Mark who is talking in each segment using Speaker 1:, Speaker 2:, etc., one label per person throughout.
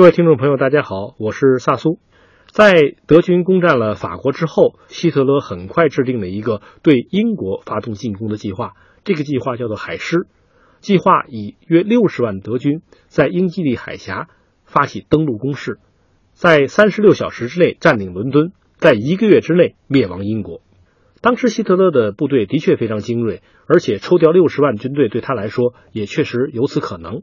Speaker 1: 各位听众朋友，大家好，我是萨苏。在德军攻占了法国之后，希特勒很快制定了一个对英国发动进攻的计划，这个计划叫做海狮。计划以约六十万德军在英吉利海峡发起登陆攻势，在三十六小时之内占领伦敦，在一个月之内灭亡英国。当时希特勒的部队的确非常精锐，而且抽调六十万军队对他来说也确实有此可能。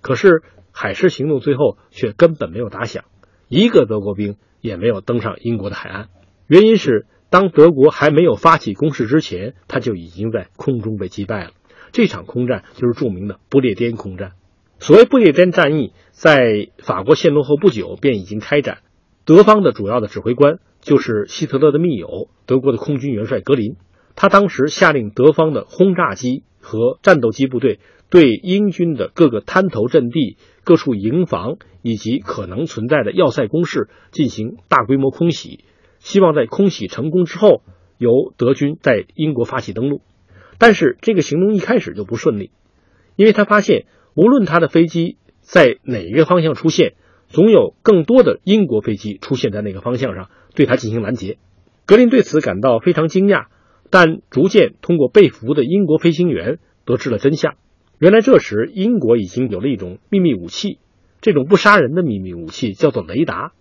Speaker 1: 可是海狮行动最后却根本没有打响，一个德国兵也没有登上英国的海岸。原因是当德国还没有发起攻势之前，他就已经在空中被击败了。这场空战就是著名的不列颠空战。所谓不列颠战役，在法国陷落后不久便已经开展。德方的主要的指挥官就是希特勒的密友，德国的空军元帅格林。他当时下令德方的轰炸机和战斗机部队对英军的各个滩头阵地、各处营房以及可能存在的要塞工事进行大规模空袭，希望在空袭成功之后，由德军在英国发起登陆。但是这个行动一开始就不顺利，因为他发现无论他的飞机在哪个方向出现。总有更多的英国飞机出现在那个方向上，对他进行拦截。格林对此感到非常惊讶，但逐渐通过被俘的英国飞行员得知了真相。原来这时英国已经有了一种秘密武器，这种不杀人的秘密武器叫做雷达，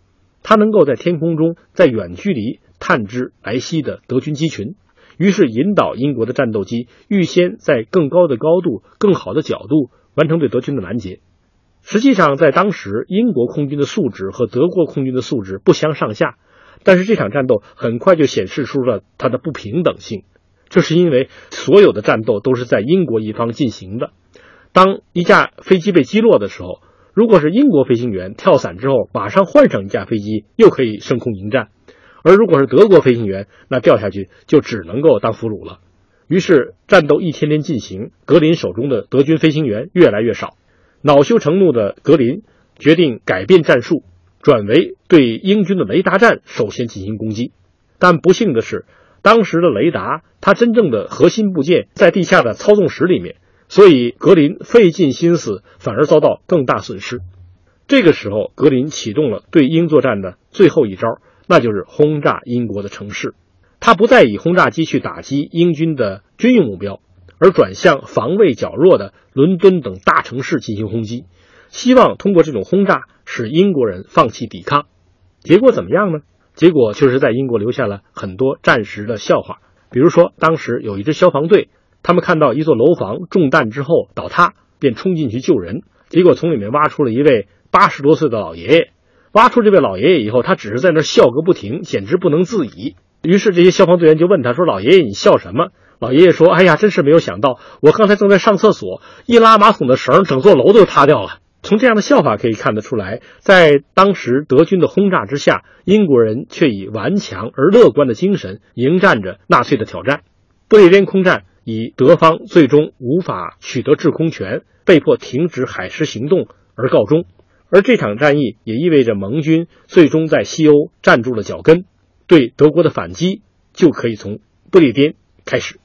Speaker 1: 它能够在天空中在远距离探知来袭的德军机群，于是引导英国的战斗机预先在更高的高度、更好的角度完成对德军的拦截。实际上，在当时，英国空军的素质和德国空军的素质不相上下。但是这场战斗很快就显示出了它的不平等性，这是因为所有的战斗都是在英国一方进行的。当一架飞机被击落的时候，如果是英国飞行员跳伞之后马上换上一架飞机，又可以升空迎战；而如果是德国飞行员，那掉下去就只能够当俘虏了。于是战斗一天天进行，格林手中的德军飞行员越来越少。恼羞成怒的格林决定改变战术，转为对英军的雷达站首先进行攻击。但不幸的是，当时的雷达它真正的核心部件在地下的操纵室里面，所以格林费尽心思，反而遭到更大损失。这个时候，格林启动了对英作战的最后一招，那就是轰炸英国的城市。他不再以轰炸机去打击英军的军用目标。而转向防卫较弱的伦敦等大城市进行轰击，希望通过这种轰炸使英国人放弃抵抗。结果怎么样呢？结果确实在英国留下了很多战时的笑话。比如说，当时有一支消防队，他们看到一座楼房中弹之后倒塌，便冲进去救人。结果从里面挖出了一位八十多岁的老爷爷。挖出这位老爷爷以后，他只是在那笑个不停，简直不能自已。于是这些消防队员就问他说：“老爷爷，你笑什么？”老爷爷说：“哎呀，真是没有想到，我刚才正在上厕所，一拉马桶的绳，整座楼都塌掉了。”从这样的笑法可以看得出来，在当时德军的轰炸之下，英国人却以顽强而乐观的精神迎战着纳粹的挑战。不列颠空战以德方最终无法取得制空权，被迫停止海狮行动而告终。而这场战役也意味着盟军最终在西欧站住了脚跟，对德国的反击就可以从不列颠开始。